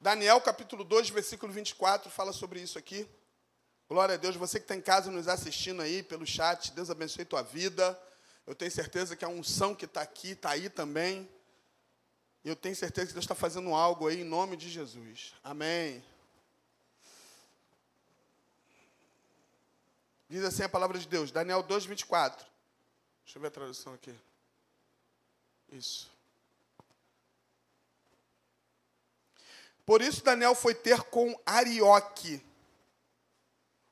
Daniel capítulo 2, versículo 24, fala sobre isso aqui. Glória a Deus, você que está em casa nos assistindo aí pelo chat, Deus abençoe tua vida. Eu tenho certeza que a unção que está aqui, está aí também. E eu tenho certeza que Deus está fazendo algo aí em nome de Jesus. Amém. Diz assim a palavra de Deus, Daniel 2, 24. Deixa eu ver a tradução aqui. Isso. Por isso Daniel foi ter com Arioque,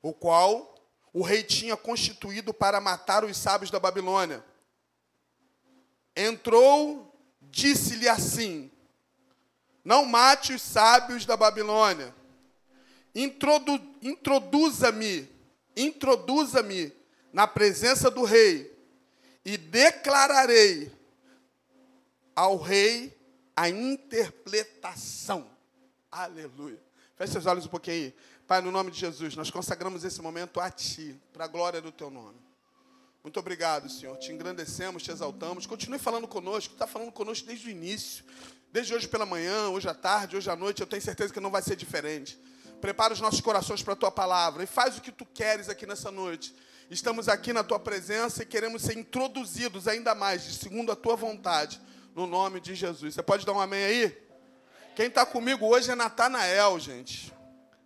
o qual o rei tinha constituído para matar os sábios da Babilônia. Entrou, disse-lhe assim: Não mate os sábios da Babilônia. Introdu introduza-me, introduza-me na presença do rei e declararei ao rei a interpretação. Aleluia. Feche seus olhos um pouquinho aí. Pai, no nome de Jesus, nós consagramos esse momento a Ti, para a glória do Teu nome. Muito obrigado, Senhor. Te engrandecemos, te exaltamos. Continue falando conosco. Está falando conosco desde o início. Desde hoje pela manhã, hoje à tarde, hoje à noite. Eu tenho certeza que não vai ser diferente. Prepara os nossos corações para a Tua palavra. E faz o que Tu queres aqui nessa noite. Estamos aqui na Tua presença e queremos ser introduzidos ainda mais, segundo a Tua vontade. No nome de Jesus. Você pode dar um amém aí? Quem está comigo hoje é Natanael, gente.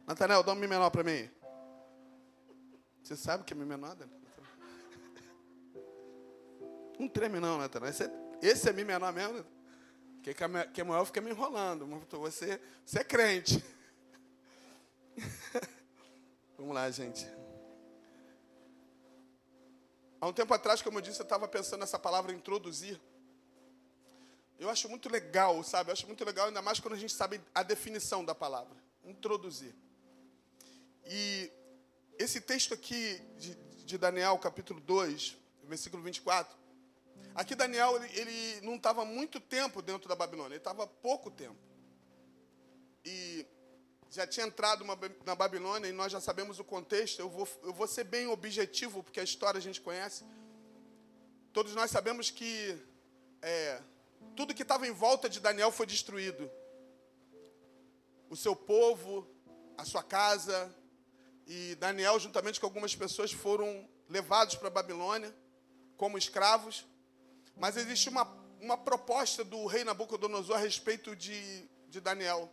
Natanael, dá um mi menor para mim. Você sabe o que é mi menor? Não treme não, Natanael. Esse é, esse é mi menor mesmo? Porque Kemuel fica me enrolando. Você, você é crente. Vamos lá, gente. Há um tempo atrás, como eu disse, eu estava pensando nessa palavra introduzir. Eu acho muito legal, sabe? Eu acho muito legal, ainda mais quando a gente sabe a definição da palavra. Introduzir. E esse texto aqui de, de Daniel, capítulo 2, versículo 24. Aqui Daniel, ele, ele não estava muito tempo dentro da Babilônia, ele estava pouco tempo. E já tinha entrado uma, na Babilônia e nós já sabemos o contexto. Eu vou, eu vou ser bem objetivo, porque a história a gente conhece. Todos nós sabemos que é, tudo que estava em volta de Daniel foi destruído. O seu povo, a sua casa, e Daniel, juntamente com algumas pessoas, foram levados para a Babilônia como escravos. Mas existe uma, uma proposta do rei Nabucodonosor a respeito de, de Daniel.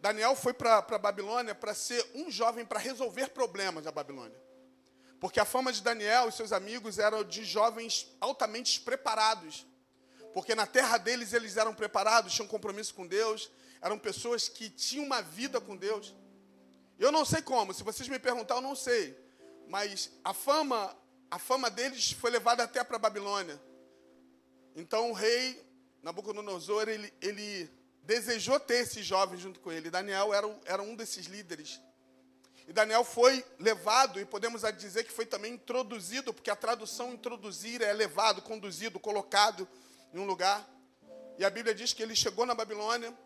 Daniel foi para a Babilônia para ser um jovem para resolver problemas da Babilônia. Porque a fama de Daniel e seus amigos era de jovens altamente preparados porque na terra deles eles eram preparados, tinham compromisso com Deus, eram pessoas que tinham uma vida com Deus. Eu não sei como, se vocês me perguntar, eu não sei. Mas a fama, a fama deles foi levada até para a Babilônia. Então o rei Nabucodonosor, ele, ele desejou ter esses jovens junto com ele. Daniel era, era um desses líderes. E Daniel foi levado, e podemos dizer que foi também introduzido, porque a tradução introduzir é levado, conduzido, colocado em um lugar. E a Bíblia diz que ele chegou na Babilônia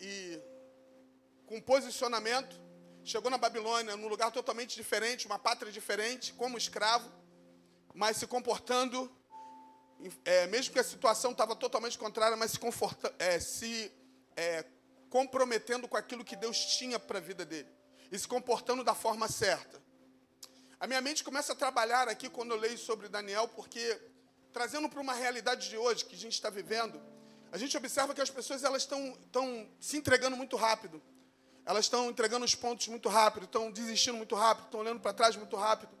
e, com posicionamento, chegou na Babilônia num lugar totalmente diferente, uma pátria diferente, como escravo, mas se comportando, é, mesmo que a situação estava totalmente contrária, mas se, é, se é, comprometendo com aquilo que Deus tinha para a vida dele e se comportando da forma certa. A minha mente começa a trabalhar aqui quando eu leio sobre Daniel, porque trazendo para uma realidade de hoje que a gente está vivendo, a gente observa que as pessoas elas estão, estão se entregando muito rápido. Elas estão entregando os pontos muito rápido, estão desistindo muito rápido, estão olhando para trás muito rápido.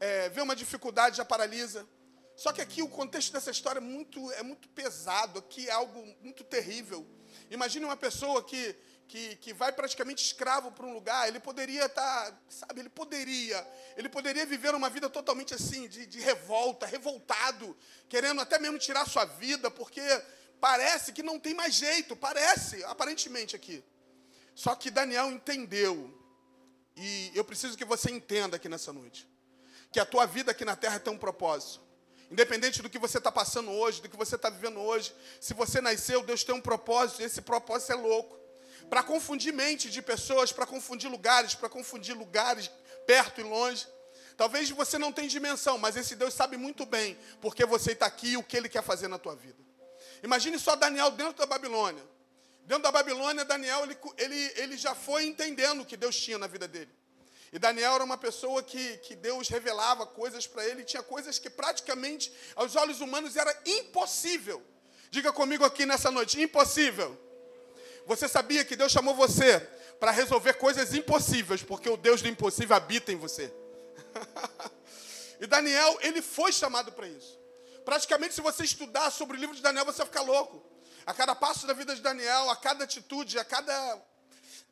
É, vê uma dificuldade, já paralisa. Só que aqui o contexto dessa história é muito, é muito pesado, aqui é algo muito terrível. Imagine uma pessoa que que, que vai praticamente escravo para um lugar, ele poderia estar, tá, sabe, ele poderia, ele poderia viver uma vida totalmente assim, de, de revolta, revoltado, querendo até mesmo tirar sua vida, porque parece que não tem mais jeito, parece, aparentemente aqui. Só que Daniel entendeu, e eu preciso que você entenda aqui nessa noite, que a tua vida aqui na terra tem um propósito. Independente do que você está passando hoje, do que você está vivendo hoje, se você nasceu, Deus tem um propósito, e esse propósito é louco para confundir mente de pessoas, para confundir lugares, para confundir lugares perto e longe. Talvez você não tenha dimensão, mas esse Deus sabe muito bem porque você está aqui e o que Ele quer fazer na tua vida. Imagine só Daniel dentro da Babilônia. Dentro da Babilônia, Daniel ele, ele, ele já foi entendendo o que Deus tinha na vida dele. E Daniel era uma pessoa que, que Deus revelava coisas para ele, tinha coisas que praticamente aos olhos humanos era impossível. Diga comigo aqui nessa noite: impossível. Você sabia que Deus chamou você para resolver coisas impossíveis, porque o Deus do impossível habita em você. e Daniel, ele foi chamado para isso. Praticamente, se você estudar sobre o livro de Daniel, você vai ficar louco. A cada passo da vida de Daniel, a cada atitude, a cada,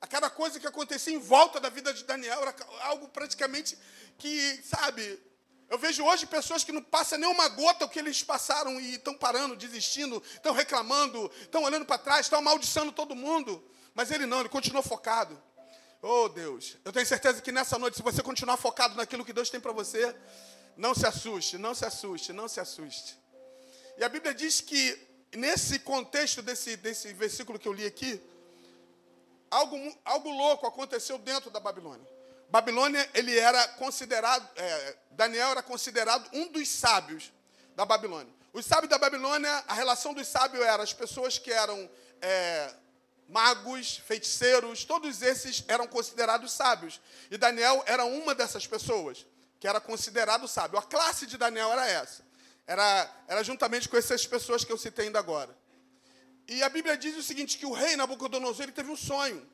a cada coisa que acontecia em volta da vida de Daniel, era algo praticamente que, sabe, eu vejo hoje pessoas que não passam nem uma gota o que eles passaram e estão parando, desistindo, estão reclamando, estão olhando para trás, estão amaldiçando todo mundo. Mas ele não, ele continuou focado. Oh Deus, eu tenho certeza que nessa noite, se você continuar focado naquilo que Deus tem para você, não se assuste, não se assuste, não se assuste. E a Bíblia diz que, nesse contexto desse, desse versículo que eu li aqui, algo, algo louco aconteceu dentro da Babilônia. Babilônia, ele era considerado, é, Daniel era considerado um dos sábios da Babilônia. Os sábios da Babilônia, a relação dos sábios era as pessoas que eram é, magos, feiticeiros, todos esses eram considerados sábios. E Daniel era uma dessas pessoas que era considerado sábio. A classe de Daniel era essa. Era, era juntamente com essas pessoas que eu citei ainda agora. E a Bíblia diz o seguinte, que o rei Nabucodonosor ele teve um sonho.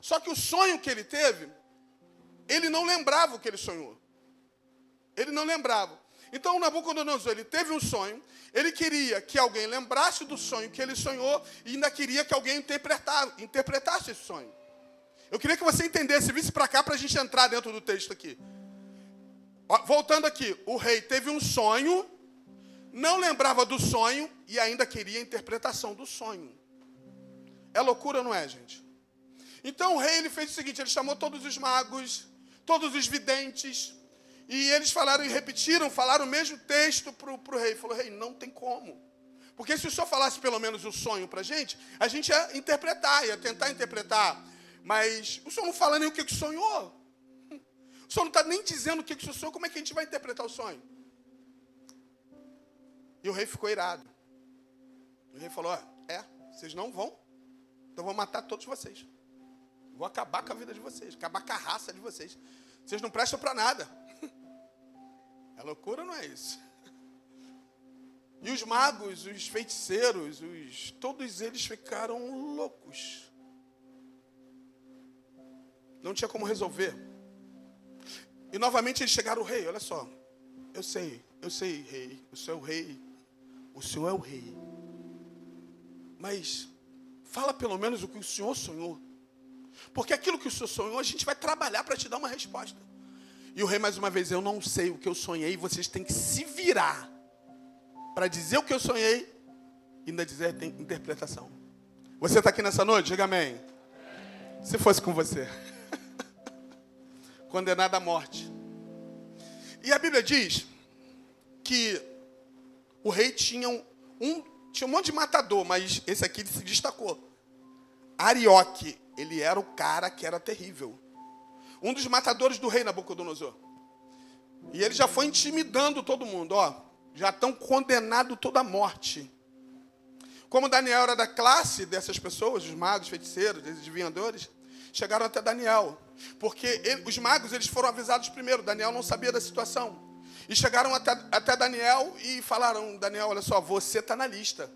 Só que o sonho que ele teve, ele não lembrava o que ele sonhou. Ele não lembrava. Então Nabucodonosor, ele teve um sonho, ele queria que alguém lembrasse do sonho que ele sonhou e ainda queria que alguém interpretasse esse sonho. Eu queria que você entendesse, visse para cá para a gente entrar dentro do texto aqui. Voltando aqui, o rei teve um sonho, não lembrava do sonho e ainda queria a interpretação do sonho. É loucura, ou não é, gente? Então o rei ele fez o seguinte: ele chamou todos os magos, todos os videntes, e eles falaram e repetiram, falaram o mesmo texto para o rei. Falou, rei, não tem como. Porque se o senhor falasse pelo menos o sonho para a gente, a gente ia interpretar, ia tentar interpretar. Mas o senhor não fala nem o que, que sonhou. O senhor não está nem dizendo o que, que o senhor sonhou, como é que a gente vai interpretar o sonho? E o rei ficou irado. O rei falou: É, vocês não vão, então vou matar todos vocês. Vou acabar com a vida de vocês, acabar com a raça de vocês. Vocês não prestam para nada. É loucura, não é isso? E os magos, os feiticeiros, os, todos eles ficaram loucos. Não tinha como resolver. E novamente eles chegaram ao rei, olha só. Eu sei, eu sei, rei. O senhor é o rei. O senhor é o rei. Mas fala pelo menos o que o senhor sonhou. Porque aquilo que o senhor sonhou, a gente vai trabalhar para te dar uma resposta. E o rei, mais uma vez, eu não sei o que eu sonhei, vocês têm que se virar para dizer o que eu sonhei e ainda dizer tem interpretação. Você está aqui nessa noite? Diga amém. Se fosse com você, condenado à morte. E a Bíblia diz que o rei tinha um, um, tinha um monte de matador, mas esse aqui se destacou. Arioque, ele era o cara que era terrível um dos matadores do rei Nabucodonosor. E ele já foi intimidando todo mundo, ó, já estão condenados toda a morte. Como Daniel era da classe dessas pessoas, os magos, feiticeiros, adivinhadores, chegaram até Daniel, porque ele, os magos eles foram avisados primeiro. Daniel não sabia da situação e chegaram até, até Daniel e falaram: Daniel, olha só, você está na lista.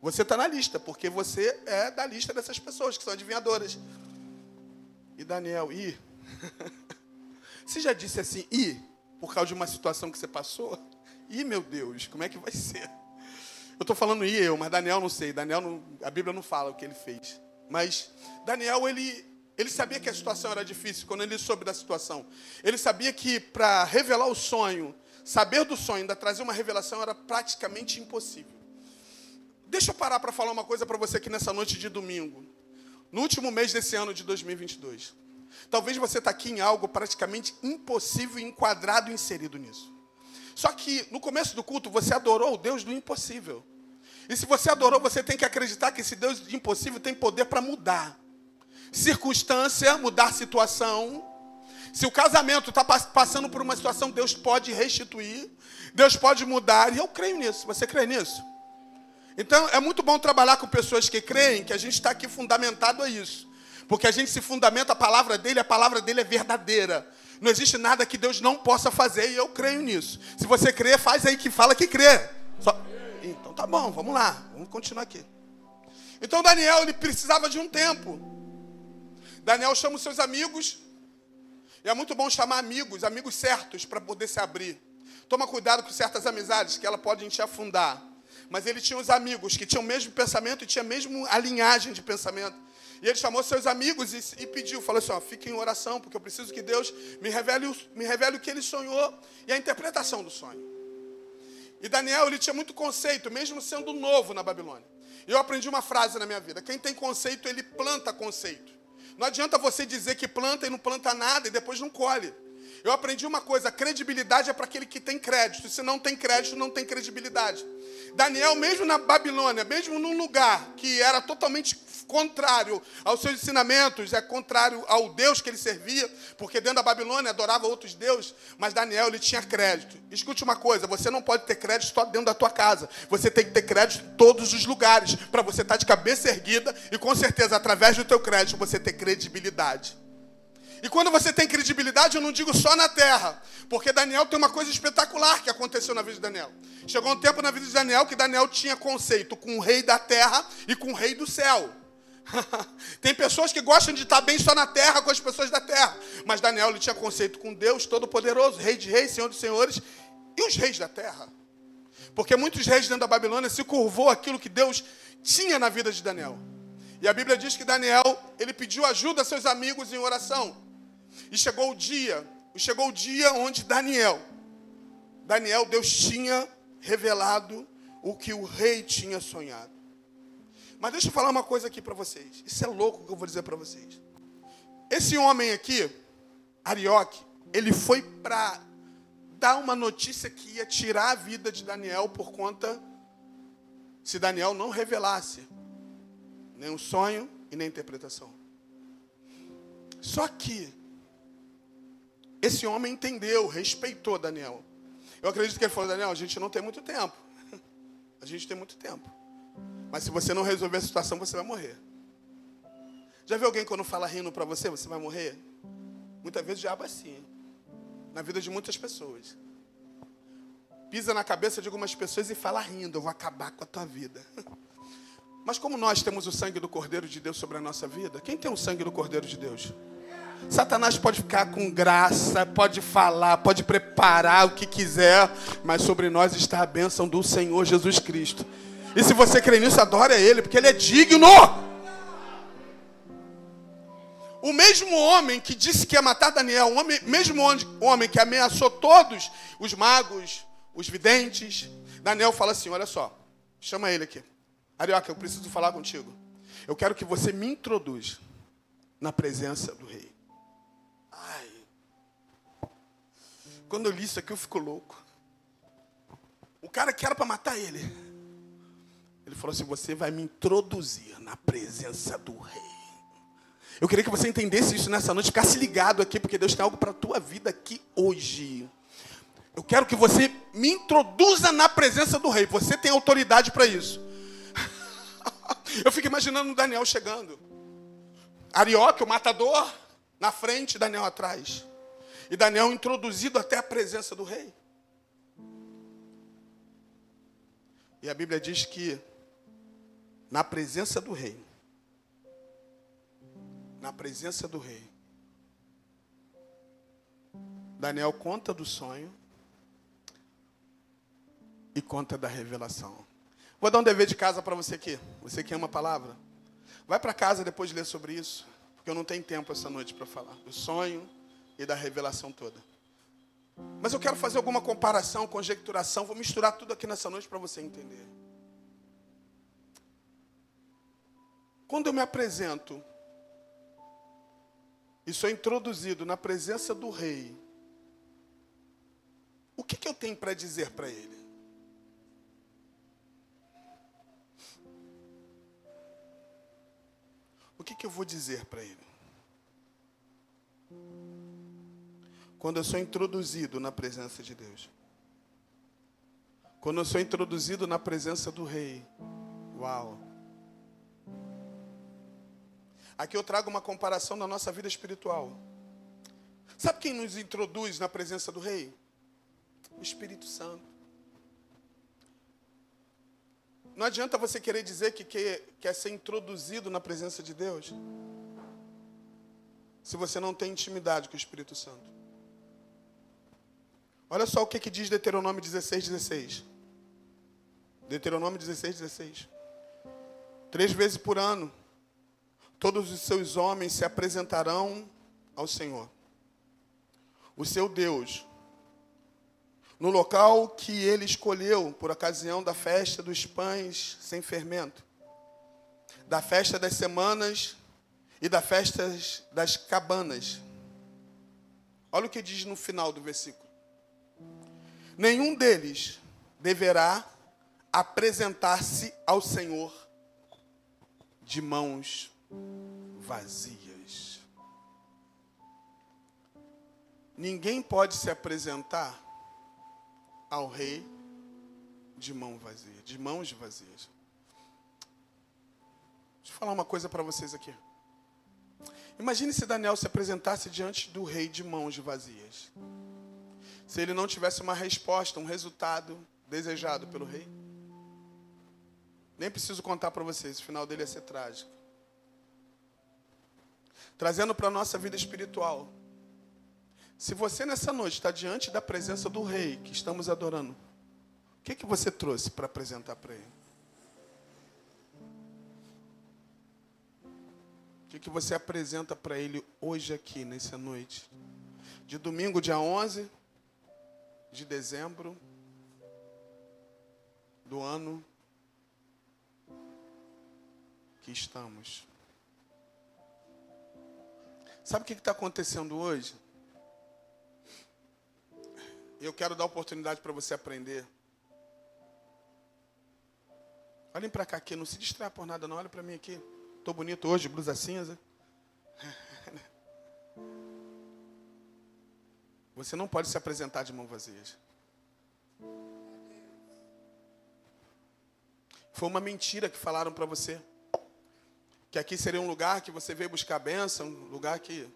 Você está na lista, porque você é da lista dessas pessoas que são adivinhadoras. E Daniel, ih, você já disse assim, e por causa de uma situação que você passou? E meu Deus, como é que vai ser? Eu estou falando e eu, mas Daniel não sei. Daniel não, a Bíblia não fala o que ele fez. Mas Daniel ele ele sabia que a situação era difícil quando ele soube da situação. Ele sabia que para revelar o sonho, saber do sonho, ainda trazer uma revelação era praticamente impossível. Deixa eu parar para falar uma coisa para você aqui nessa noite de domingo. No último mês desse ano de 2022. Talvez você está aqui em algo praticamente impossível, enquadrado e inserido nisso. Só que no começo do culto você adorou o Deus do impossível. E se você adorou, você tem que acreditar que esse Deus do impossível tem poder para mudar circunstância, mudar situação. Se o casamento está passando por uma situação, Deus pode restituir, Deus pode mudar, e eu creio nisso. Você crê nisso? Então é muito bom trabalhar com pessoas que creem que a gente está aqui fundamentado a isso. Porque a gente se fundamenta a palavra dele, a palavra dele é verdadeira. Não existe nada que Deus não possa fazer e eu creio nisso. Se você crê, faz aí que fala que crê. Só... Então tá bom, vamos lá, vamos continuar aqui. Então Daniel ele precisava de um tempo. Daniel chama os seus amigos. E é muito bom chamar amigos, amigos certos, para poder se abrir. Toma cuidado com certas amizades que ela pode te afundar. Mas ele tinha os amigos que tinham o mesmo pensamento e tinha a mesma alinhagem de pensamento. E ele chamou seus amigos e, e pediu, falou assim: ó, fiquem em oração, porque eu preciso que Deus me revele, me revele o que ele sonhou e a interpretação do sonho. E Daniel, ele tinha muito conceito, mesmo sendo novo na Babilônia. E eu aprendi uma frase na minha vida: quem tem conceito, ele planta conceito. Não adianta você dizer que planta e não planta nada e depois não colhe. Eu aprendi uma coisa: credibilidade é para aquele que tem crédito. Se não tem crédito, não tem credibilidade. Daniel, mesmo na Babilônia, mesmo num lugar que era totalmente contrário aos seus ensinamentos, é contrário ao Deus que ele servia, porque dentro da Babilônia adorava outros deuses, mas Daniel ele tinha crédito. Escute uma coisa, você não pode ter crédito só dentro da tua casa. Você tem que ter crédito em todos os lugares, para você estar tá de cabeça erguida e com certeza através do teu crédito você ter credibilidade. E quando você tem credibilidade, eu não digo só na terra, porque Daniel tem uma coisa espetacular que aconteceu na vida de Daniel. Chegou um tempo na vida de Daniel que Daniel tinha conceito com o rei da terra e com o rei do céu. tem pessoas que gostam de estar bem só na terra com as pessoas da terra, mas Daniel ele tinha conceito com Deus Todo-Poderoso, Rei de Reis, Senhor dos Senhores e os reis da terra. Porque muitos reis dentro da Babilônia se curvou aquilo que Deus tinha na vida de Daniel. E a Bíblia diz que Daniel, ele pediu ajuda a seus amigos em oração. E chegou o dia, chegou o dia onde Daniel, Daniel, Deus tinha revelado o que o rei tinha sonhado. Mas deixa eu falar uma coisa aqui para vocês. Isso é louco que eu vou dizer para vocês. Esse homem aqui, Arioque, ele foi para dar uma notícia que ia tirar a vida de Daniel por conta se Daniel não revelasse nem o sonho e nem a interpretação. Só que esse homem entendeu, respeitou Daniel. Eu acredito que ele falou, Daniel, a gente não tem muito tempo. A gente tem muito tempo. Mas se você não resolver a situação, você vai morrer. Já viu alguém quando fala rindo para você, você vai morrer? Muitas vezes o diabo é assim. Na vida de muitas pessoas. Pisa na cabeça de algumas pessoas e fala rindo, eu vou acabar com a tua vida. Mas como nós temos o sangue do Cordeiro de Deus sobre a nossa vida, quem tem o sangue do Cordeiro de Deus? Satanás pode ficar com graça, pode falar, pode preparar o que quiser, mas sobre nós está a bênção do Senhor Jesus Cristo. E se você crê nisso, adore a Ele, porque Ele é digno. O mesmo homem que disse que ia matar Daniel, o homem, mesmo homem que ameaçou todos os magos, os videntes, Daniel fala assim: Olha só, chama ele aqui. Arioca, eu preciso falar contigo. Eu quero que você me introduza na presença do rei. Quando eu li isso aqui, eu fico louco. O cara que era para matar ele. Ele falou assim: Você vai me introduzir na presença do rei. Eu queria que você entendesse isso nessa noite, ficasse ligado aqui, porque Deus tem algo para a tua vida aqui hoje. Eu quero que você me introduza na presença do rei. Você tem autoridade para isso. Eu fico imaginando o Daniel chegando. Arioque, o matador, na frente, Daniel atrás. E Daniel introduzido até a presença do rei. E a Bíblia diz que na presença do rei, na presença do rei, Daniel conta do sonho e conta da revelação. Vou dar um dever de casa para você aqui, você que ama a palavra. Vai para casa depois de ler sobre isso, porque eu não tenho tempo essa noite para falar. O sonho e da revelação toda. Mas eu quero fazer alguma comparação, conjecturação, vou misturar tudo aqui nessa noite para você entender. Quando eu me apresento e sou introduzido na presença do rei, o que, que eu tenho para dizer para ele? O que, que eu vou dizer para ele? Quando eu sou introduzido na presença de Deus. Quando eu sou introduzido na presença do Rei, Uau. Aqui eu trago uma comparação da nossa vida espiritual. Sabe quem nos introduz na presença do Rei? O Espírito Santo. Não adianta você querer dizer que quer, quer ser introduzido na presença de Deus se você não tem intimidade com o Espírito Santo. Olha só o que, que diz Deuteronômio 16, 16. Deuteronômio 16, 16. Três vezes por ano, todos os seus homens se apresentarão ao Senhor, o seu Deus, no local que ele escolheu por ocasião da festa dos pães sem fermento, da festa das semanas e da festa das cabanas. Olha o que diz no final do versículo. Nenhum deles deverá apresentar-se ao Senhor de mãos vazias. Ninguém pode se apresentar ao rei de mão vazia, de mãos vazias. Deixa eu falar uma coisa para vocês aqui. Imagine se Daniel se apresentasse diante do rei de mãos vazias. Se ele não tivesse uma resposta, um resultado desejado pelo rei. Nem preciso contar para vocês, o final dele ia ser trágico. Trazendo para a nossa vida espiritual. Se você nessa noite está diante da presença do Rei que estamos adorando, o que, que você trouxe para apresentar para Ele? O que, que você apresenta para Ele hoje aqui, nessa noite? De domingo, dia 11 de dezembro do ano que estamos. Sabe o que está acontecendo hoje? Eu quero dar oportunidade para você aprender. Olhem para cá aqui, não se distraia por nada, não. Olha para mim aqui. Estou bonito hoje, blusa cinza. Você não pode se apresentar de mão vazia. Foi uma mentira que falaram para você que aqui seria um lugar que você veio buscar bênção, um lugar que.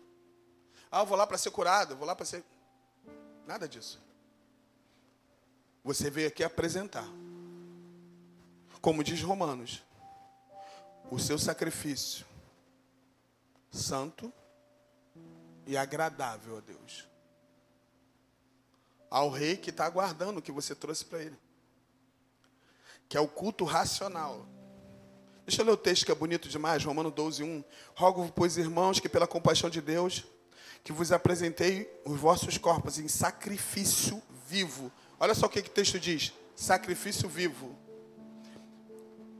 Ah, eu vou lá para ser curado, eu vou lá para ser. Nada disso. Você veio aqui apresentar. Como diz Romanos, o seu sacrifício santo e agradável a Deus. Ao rei que está aguardando o que você trouxe para ele. Que é o culto racional. Deixa eu ler o texto que é bonito demais, Romano 12, 1. Rogo, pois, irmãos, que pela compaixão de Deus, que vos apresentei os vossos corpos em sacrifício vivo. Olha só o que, que o texto diz: sacrifício vivo.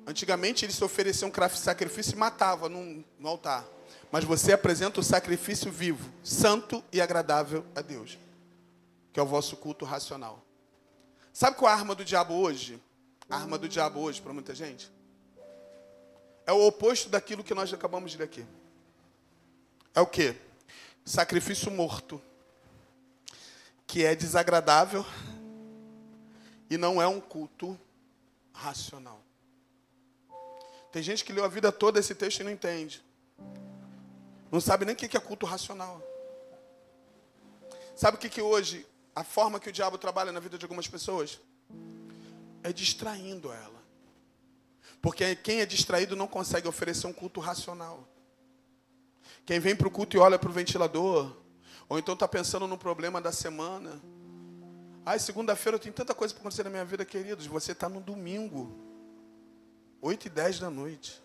Antigamente eles se ofereciam um sacrifício e matavam no, no altar. Mas você apresenta o sacrifício vivo, santo e agradável a Deus, que é o vosso culto racional. Sabe qual é a arma do diabo hoje? A arma do diabo hoje para muita gente? é o oposto daquilo que nós acabamos de ler aqui. É o que? Sacrifício morto, que é desagradável e não é um culto racional. Tem gente que leu a vida toda esse texto e não entende. Não sabe nem o que é culto racional. Sabe o que, que hoje, a forma que o diabo trabalha na vida de algumas pessoas? É distraindo ela. Porque quem é distraído não consegue oferecer um culto racional. Quem vem para o culto e olha para o ventilador, ou então está pensando no problema da semana. Ai, segunda-feira eu tenho tanta coisa para acontecer na minha vida, queridos. Você está no domingo, 8 e 10 da noite.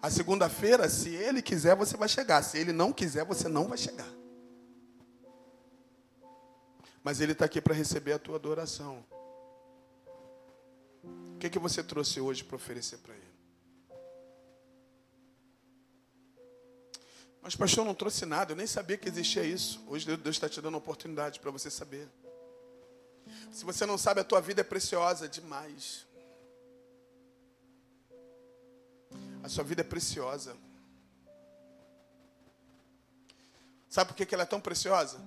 A segunda-feira, se ele quiser, você vai chegar. Se ele não quiser, você não vai chegar. Mas ele está aqui para receber a tua adoração que, que você trouxe hoje para oferecer para Ele? Mas, pastor, eu não trouxe nada, eu nem sabia que existia isso. Hoje Deus está te dando uma oportunidade para você saber. Se você não sabe, a tua vida é preciosa demais. A sua vida é preciosa. Sabe por que ela é tão preciosa?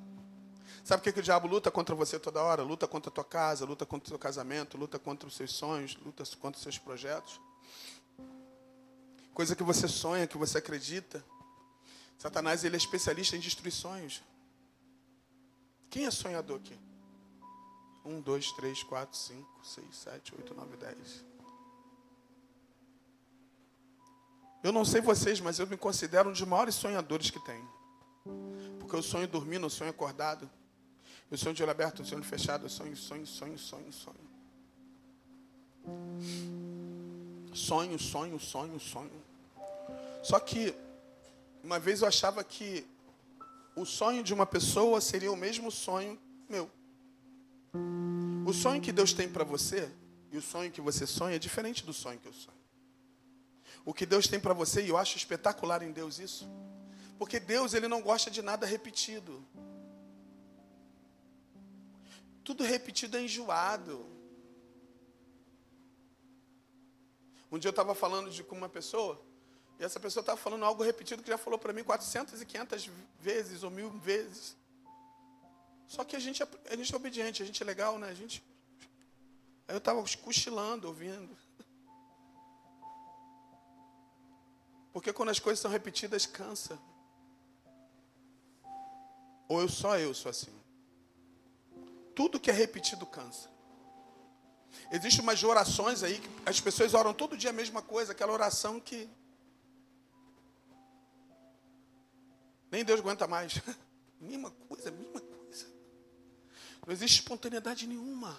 Sabe o que, que o diabo luta contra você toda hora? Luta contra a tua casa, luta contra o teu casamento, luta contra os seus sonhos, luta contra os seus projetos. Coisa que você sonha, que você acredita. Satanás ele é especialista em destruir sonhos. Quem é sonhador aqui? Um, dois, três, quatro, cinco, seis, sete, oito, nove, dez. Eu não sei vocês, mas eu me considero um dos maiores sonhadores que tem. Porque eu sonho dormindo, eu sonho acordado. Eu sonho de olho aberto, eu sonho fechado, eu sonho, sonho, sonho, sonho, sonho. Sonho, sonho, sonho, sonho. Só que uma vez eu achava que o sonho de uma pessoa seria o mesmo sonho meu. O sonho que Deus tem para você e o sonho que você sonha é diferente do sonho que eu sonho. O que Deus tem para você, e eu acho espetacular em Deus isso, porque Deus ele não gosta de nada repetido. Tudo repetido é enjoado. Um dia eu estava falando de, com uma pessoa, e essa pessoa estava falando algo repetido que já falou para mim 400 e 500 vezes ou mil vezes. Só que a gente, é, a gente é obediente, a gente é legal, né? A gente... Aí eu estava cochilando, ouvindo. Porque quando as coisas são repetidas, cansa. Ou eu só eu sou assim. Tudo que é repetido cansa. Existem umas orações aí que as pessoas oram todo dia a mesma coisa, aquela oração que nem Deus aguenta mais. mesma coisa, mesma coisa. Não existe espontaneidade nenhuma.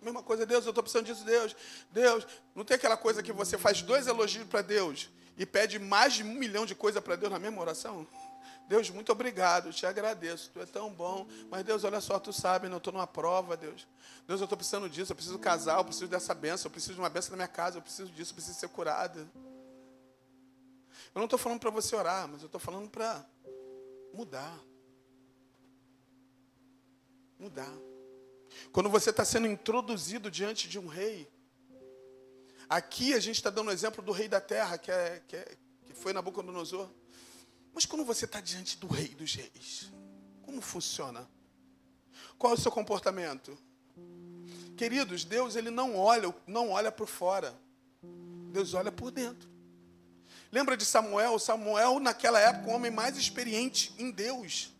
Mesma coisa, Deus, eu estou precisando disso, Deus. Deus, não tem aquela coisa que você faz dois elogios para Deus e pede mais de um milhão de coisas para Deus na mesma oração? Deus, muito obrigado, te agradeço, tu é tão bom. Mas Deus, olha só, tu sabe, não estou numa prova, Deus. Deus, eu estou precisando disso, eu preciso casar, eu preciso dessa benção, eu preciso de uma benção na minha casa, eu preciso disso, eu preciso ser curada. Eu não estou falando para você orar, mas eu estou falando para mudar. Mudar. Quando você está sendo introduzido diante de um rei, aqui a gente está dando o exemplo do rei da terra, que, é, que, é, que foi Nabucodonosor. Mas quando você está diante do rei dos reis, como funciona? Qual é o seu comportamento? Queridos, Deus ele não olha, não olha por fora. Deus olha por dentro. Lembra de Samuel? Samuel, naquela época, o homem mais experiente em Deus.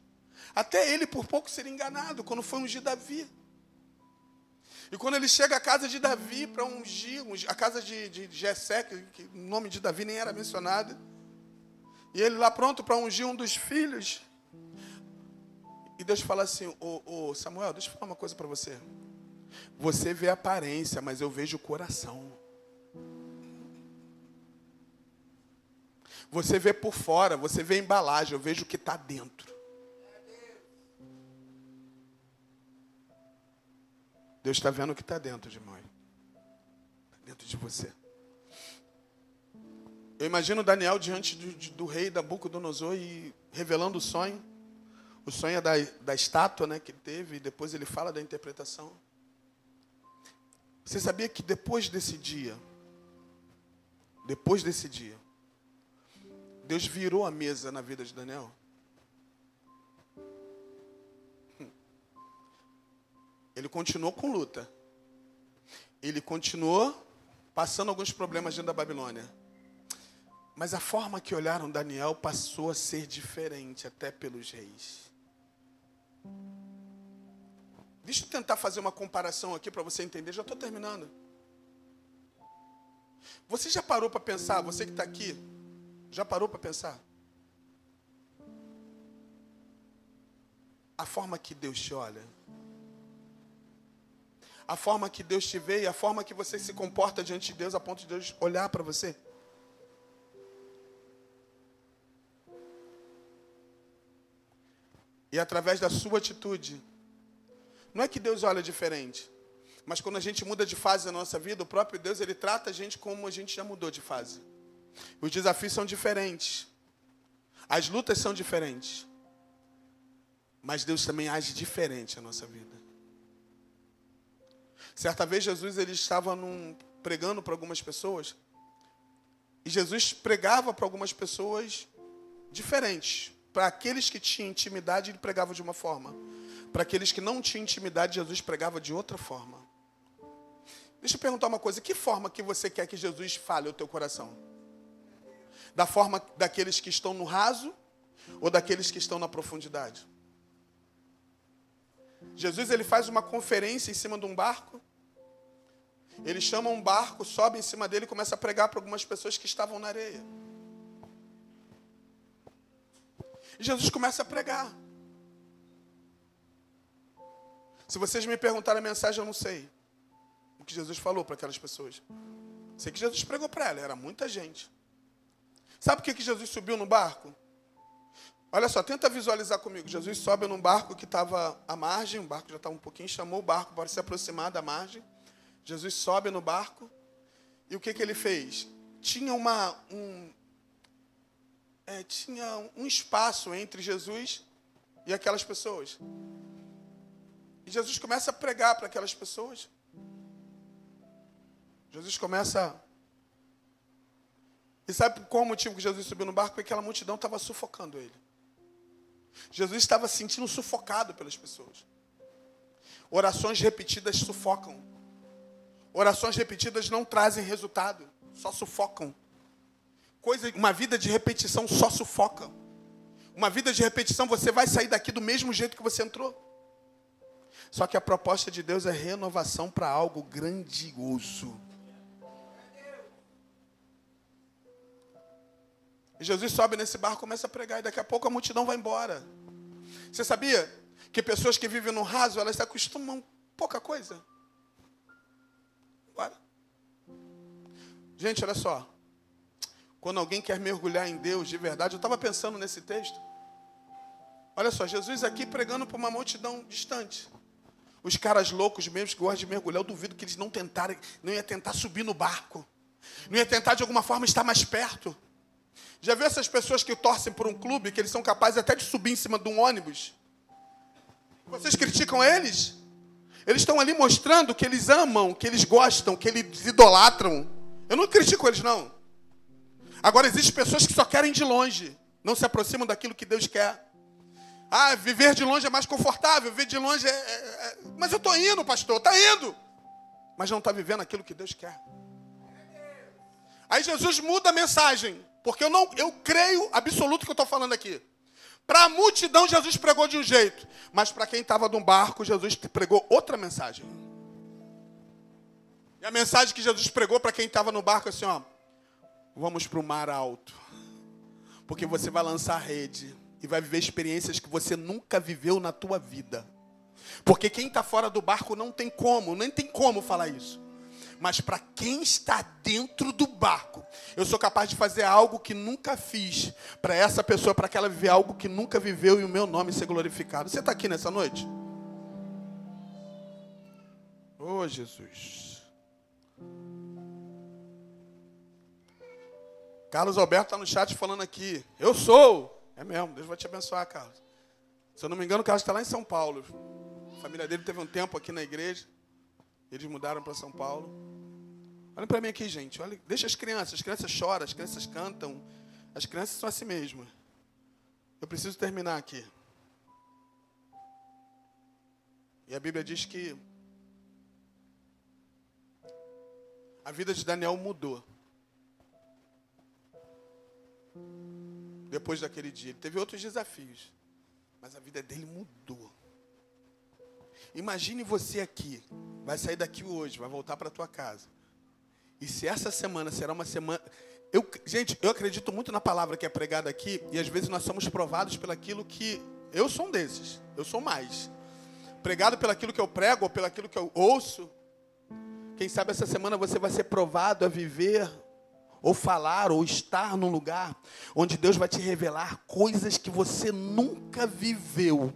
Até ele, por pouco, seria enganado quando foi ungir Davi. E quando ele chega à casa de Davi para ungir, a casa de, de Jessé, que o nome de Davi nem era mencionado, e ele lá pronto para ungir um dos filhos. E Deus fala assim: ô, Samuel, deixa eu falar uma coisa para você. Você vê a aparência, mas eu vejo o coração. Você vê por fora, você vê a embalagem, eu vejo o que está dentro. Deus está vendo o que está dentro de mãe. Está dentro de você. Eu imagino Daniel diante do, do rei Nabucodonosor e revelando o sonho. O sonho é da, da estátua né, que teve, e depois ele fala da interpretação. Você sabia que depois desse dia, depois desse dia, Deus virou a mesa na vida de Daniel? Ele continuou com luta. Ele continuou passando alguns problemas dentro da Babilônia. Mas a forma que olharam Daniel passou a ser diferente até pelos reis. Deixa eu tentar fazer uma comparação aqui para você entender. Já estou terminando. Você já parou para pensar, você que está aqui, já parou para pensar? A forma que Deus te olha. A forma que Deus te vê e a forma que você se comporta diante de Deus a ponto de Deus olhar para você. E através da sua atitude. Não é que Deus olha diferente, mas quando a gente muda de fase na nossa vida, o próprio Deus ele trata a gente como a gente já mudou de fase. Os desafios são diferentes. As lutas são diferentes. Mas Deus também age diferente na nossa vida. Certa vez Jesus ele estava num, pregando para algumas pessoas. E Jesus pregava para algumas pessoas diferentes para aqueles que tinham intimidade, ele pregava de uma forma. Para aqueles que não tinham intimidade, Jesus pregava de outra forma. Deixa eu perguntar uma coisa: que forma que você quer que Jesus fale ao teu coração? Da forma daqueles que estão no raso ou daqueles que estão na profundidade? Jesus ele faz uma conferência em cima de um barco. Ele chama um barco, sobe em cima dele e começa a pregar para algumas pessoas que estavam na areia. Jesus começa a pregar. Se vocês me perguntarem a mensagem, eu não sei o que Jesus falou para aquelas pessoas. Sei que Jesus pregou para ela, era muita gente. Sabe por que, que Jesus subiu no barco? Olha só, tenta visualizar comigo. Jesus sobe num barco que estava à margem, o barco já estava um pouquinho, chamou o barco para se aproximar da margem. Jesus sobe no barco. E o que, que ele fez? Tinha uma, um, é, tinha um espaço entre Jesus e aquelas pessoas. E Jesus começa a pregar para aquelas pessoas. Jesus começa. E sabe qual o motivo que Jesus subiu no barco? Porque aquela multidão estava sufocando ele. Jesus estava se sentindo sufocado pelas pessoas. Orações repetidas sufocam. Orações repetidas não trazem resultado, só sufocam. Coisa, uma vida de repetição só sufoca. Uma vida de repetição, você vai sair daqui do mesmo jeito que você entrou. Só que a proposta de Deus é renovação para algo grandioso. E Jesus sobe nesse barco, começa a pregar, e daqui a pouco a multidão vai embora. Você sabia que pessoas que vivem no raso, elas se acostumam pouca coisa? Agora. Gente, olha só. Quando alguém quer mergulhar em Deus de verdade, eu estava pensando nesse texto. Olha só, Jesus aqui pregando para uma multidão distante. Os caras loucos mesmo que gostam de mergulhar, eu duvido que eles não tentarem, não ia tentar subir no barco. Não ia tentar de alguma forma estar mais perto. Já viu essas pessoas que torcem por um clube, que eles são capazes até de subir em cima de um ônibus? Vocês criticam eles? Eles estão ali mostrando que eles amam, que eles gostam, que eles idolatram. Eu não critico eles, não. Agora, existem pessoas que só querem de longe, não se aproximam daquilo que Deus quer. Ah, viver de longe é mais confortável, viver de longe é. é, é... Mas eu estou indo, pastor, está indo. Mas não está vivendo aquilo que Deus quer. Aí Jesus muda a mensagem, porque eu não, eu creio absoluto que eu estou falando aqui. Para a multidão, Jesus pregou de um jeito, mas para quem estava no barco, Jesus pregou outra mensagem. E a mensagem que Jesus pregou para quem estava no barco é assim, ó, Vamos para o mar alto. Porque você vai lançar rede e vai viver experiências que você nunca viveu na tua vida. Porque quem está fora do barco não tem como, nem tem como falar isso. Mas para quem está dentro do barco, eu sou capaz de fazer algo que nunca fiz para essa pessoa, para que ela viver algo que nunca viveu e o meu nome ser glorificado. Você está aqui nessa noite? Oh, Jesus. Carlos Alberto está no chat falando aqui. Eu sou. É mesmo, Deus vai te abençoar, Carlos. Se eu não me engano, o Carlos está lá em São Paulo. A família dele teve um tempo aqui na igreja. Eles mudaram para São Paulo. Olha para mim aqui, gente. Olha, deixa as crianças. As crianças choram, as crianças cantam. As crianças são assim mesmo. Eu preciso terminar aqui. E a Bíblia diz que a vida de Daniel mudou. Depois daquele dia. Ele teve outros desafios, mas a vida dele mudou. Imagine você aqui, vai sair daqui hoje, vai voltar para tua casa. E se essa semana será uma semana, eu, gente, eu acredito muito na palavra que é pregada aqui e às vezes nós somos provados pelaquilo que eu sou um desses, eu sou mais. Pregado pelaquilo que eu prego ou pelaquilo que eu ouço. Quem sabe essa semana você vai ser provado a viver ou falar, ou estar num lugar onde Deus vai te revelar coisas que você nunca viveu.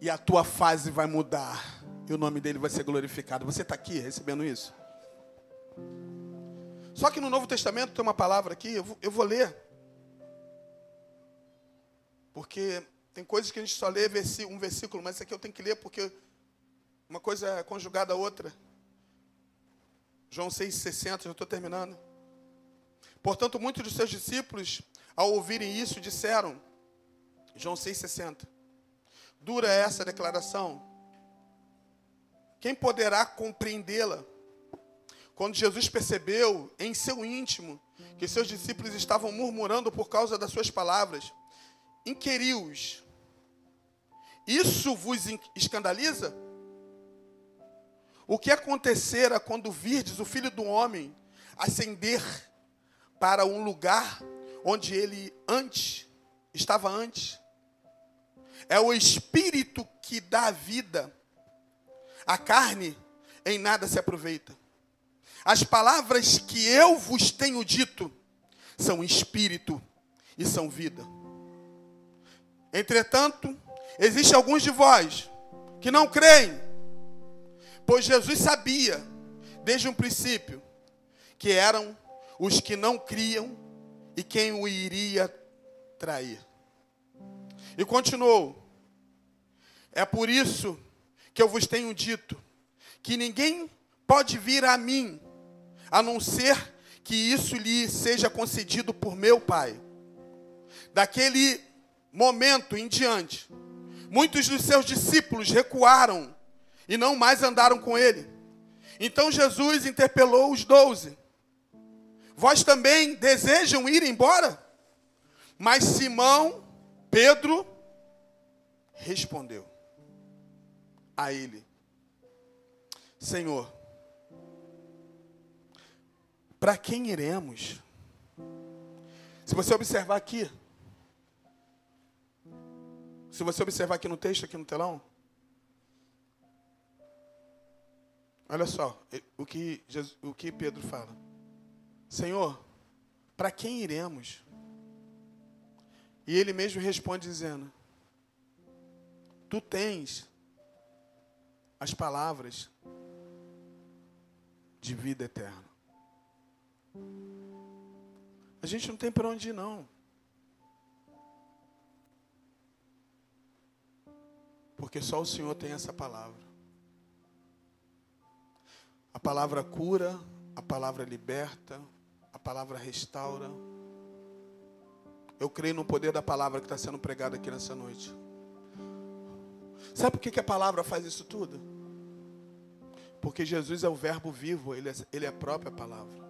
E a tua fase vai mudar. E o nome dele vai ser glorificado. Você está aqui recebendo isso? Só que no Novo Testamento tem uma palavra aqui, eu vou, eu vou ler. Porque tem coisas que a gente só lê um versículo, mas isso aqui eu tenho que ler porque uma coisa é conjugada a outra. João 6,60, já estou terminando. Portanto, muitos dos seus discípulos, ao ouvirem isso, disseram: João 6,60. Dura essa declaração. Quem poderá compreendê-la? Quando Jesus percebeu em seu íntimo que seus discípulos estavam murmurando por causa das suas palavras, inquiriu-os: Isso vos escandaliza? O que acontecera quando virdes o filho do homem ascender para um lugar onde ele antes estava antes? É o espírito que dá vida. A carne em nada se aproveita. As palavras que eu vos tenho dito são espírito e são vida. Entretanto, existe alguns de vós que não creem, pois Jesus sabia desde um princípio que eram os que não criam e quem o iria trair. E continuou: É por isso que eu vos tenho dito que ninguém pode vir a mim a não ser que isso lhe seja concedido por meu Pai. Daquele momento em diante, muitos dos seus discípulos recuaram e não mais andaram com ele. Então Jesus interpelou os doze: Vós também desejam ir embora? Mas Simão, Pedro, respondeu a ele: Senhor, para quem iremos? Se você observar aqui, se você observar aqui no texto, aqui no telão, olha só o que, Jesus, o que Pedro fala. Senhor, para quem iremos? E ele mesmo responde dizendo: Tu tens as palavras de vida eterna. A gente não tem para onde ir, não. Porque só o Senhor tem essa palavra. A palavra cura, a palavra liberta, palavra restaura. Eu creio no poder da palavra que está sendo pregada aqui nessa noite. Sabe por que, que a palavra faz isso tudo? Porque Jesus é o Verbo vivo, ele é, ele é a própria palavra.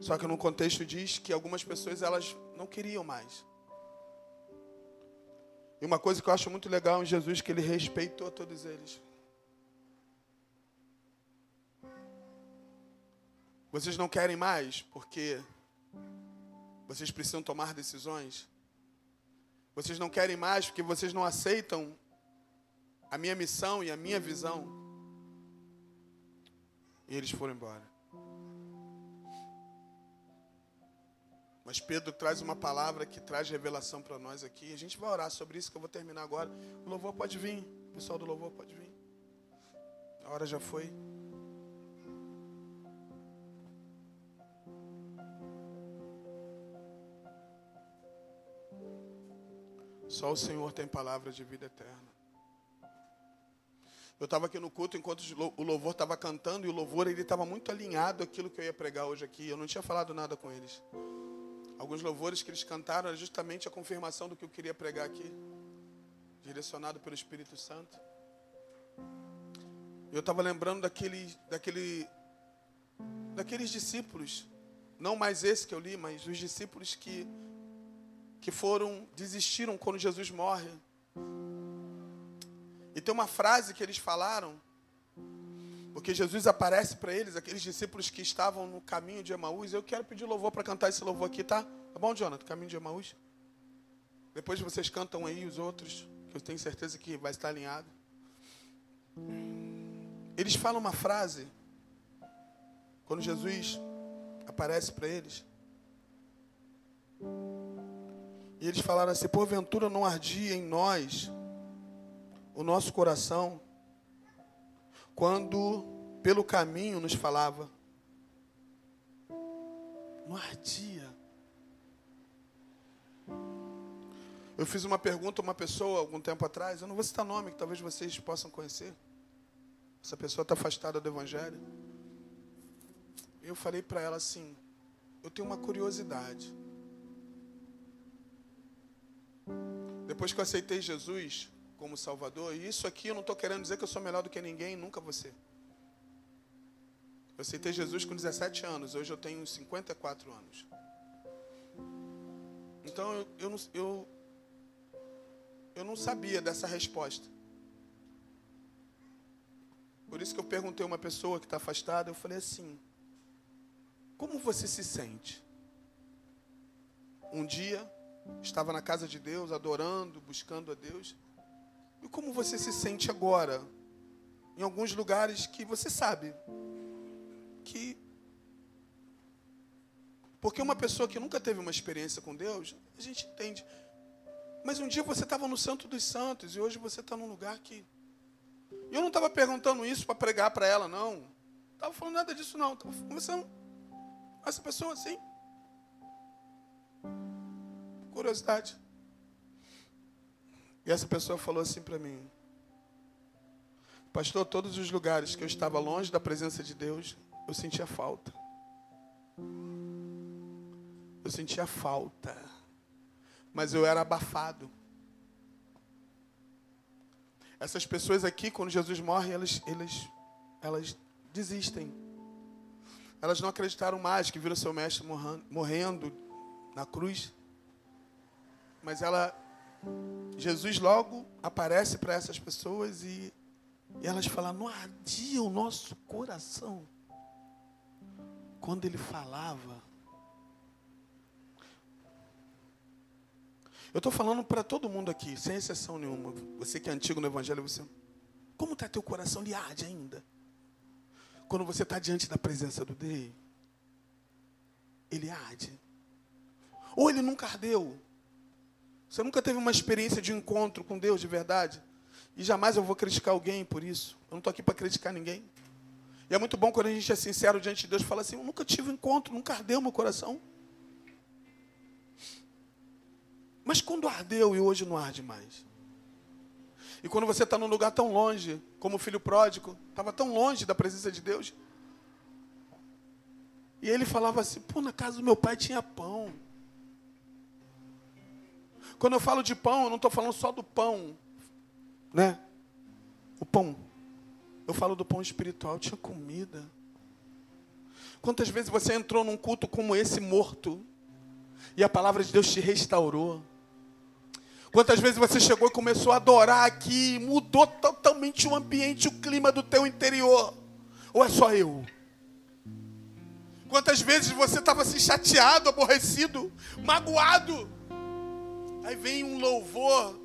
Só que no contexto diz que algumas pessoas elas não queriam mais. E uma coisa que eu acho muito legal em Jesus que ele respeitou todos eles. Vocês não querem mais porque vocês precisam tomar decisões? Vocês não querem mais porque vocês não aceitam a minha missão e a minha visão? E eles foram embora. Mas Pedro traz uma palavra que traz revelação para nós aqui. A gente vai orar sobre isso que eu vou terminar agora. O louvor pode vir. O pessoal do louvor pode vir. A hora já foi. Só o Senhor tem palavra de vida eterna. Eu estava aqui no culto enquanto o louvor estava cantando e o louvor ele estava muito alinhado àquilo que eu ia pregar hoje aqui. Eu não tinha falado nada com eles. Alguns louvores que eles cantaram era justamente a confirmação do que eu queria pregar aqui, direcionado pelo Espírito Santo. Eu estava lembrando daquele, daquele, daqueles discípulos, não mais esse que eu li, mas os discípulos que, que foram, desistiram quando Jesus morre. E tem uma frase que eles falaram, porque Jesus aparece para eles, aqueles discípulos que estavam no caminho de Emaús. Eu quero pedir louvor para cantar esse louvor aqui, tá? Tá bom, Jonathan? Caminho de Emaús? Depois vocês cantam aí os outros, que eu tenho certeza que vai estar alinhado. Eles falam uma frase, quando Jesus aparece para eles. E eles falaram assim: porventura não ardia em nós o nosso coração quando pelo caminho nos falava. Não ardia. Eu fiz uma pergunta a uma pessoa algum tempo atrás, eu não vou citar nome, que talvez vocês possam conhecer. Essa pessoa está afastada do Evangelho. Eu falei para ela assim: eu tenho uma curiosidade. Depois que eu aceitei Jesus como Salvador, e isso aqui eu não estou querendo dizer que eu sou melhor do que ninguém, nunca você. Eu aceitei Jesus com 17 anos, hoje eu tenho 54 anos. Então eu, eu, não, eu, eu não sabia dessa resposta. Por isso que eu perguntei a uma pessoa que está afastada, eu falei assim: Como você se sente? Um dia estava na casa de Deus, adorando, buscando a Deus. E como você se sente agora? Em alguns lugares que você sabe que. Porque uma pessoa que nunca teve uma experiência com Deus, a gente entende. Mas um dia você estava no Santo dos Santos e hoje você está num lugar que eu não estava perguntando isso para pregar para ela, não. Estava falando nada disso, não. Estava conversando com essa pessoa assim. Curiosidade. E essa pessoa falou assim para mim: Pastor, todos os lugares que eu estava longe da presença de Deus, eu sentia falta. Eu sentia falta. Mas eu era abafado. Essas pessoas aqui, quando Jesus morre, elas, elas, elas desistem. Elas não acreditaram mais que viram seu mestre morrendo na cruz. Mas ela, Jesus logo aparece para essas pessoas e, e elas falam: não ardia o nosso coração quando ele falava Eu estou falando para todo mundo aqui, sem exceção nenhuma. Você que é antigo no Evangelho, você. Como está teu coração? Ele arde ainda. Quando você está diante da presença do Deus, ele arde. Ou ele nunca ardeu. Você nunca teve uma experiência de encontro com Deus de verdade. E jamais eu vou criticar alguém por isso. Eu não estou aqui para criticar ninguém. E é muito bom quando a gente é sincero diante de Deus e fala assim: Eu nunca tive um encontro, nunca ardeu meu coração. Mas quando ardeu e hoje não arde mais? E quando você está num lugar tão longe, como o filho pródigo, estava tão longe da presença de Deus. E ele falava assim: pô, na casa do meu pai tinha pão. Quando eu falo de pão, eu não estou falando só do pão, né? O pão. Eu falo do pão espiritual, tinha comida. Quantas vezes você entrou num culto como esse morto e a palavra de Deus te restaurou? Quantas vezes você chegou e começou a adorar aqui, mudou totalmente o ambiente, o clima do teu interior? Ou é só eu? Quantas vezes você estava assim chateado, aborrecido, magoado? Aí vem um louvor,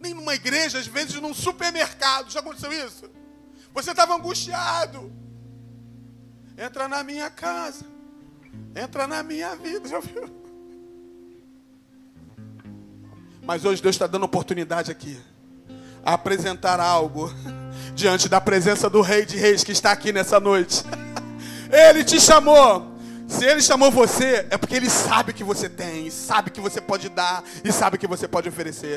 nem numa igreja, às vezes num supermercado. Já aconteceu isso? Você estava angustiado. Entra na minha casa. Entra na minha vida. Já viu? Mas hoje Deus está dando oportunidade aqui a apresentar algo diante da presença do Rei de Reis que está aqui nessa noite. Ele te chamou. Se ele chamou você, é porque ele sabe que você tem, sabe que você pode dar e sabe que você pode oferecer.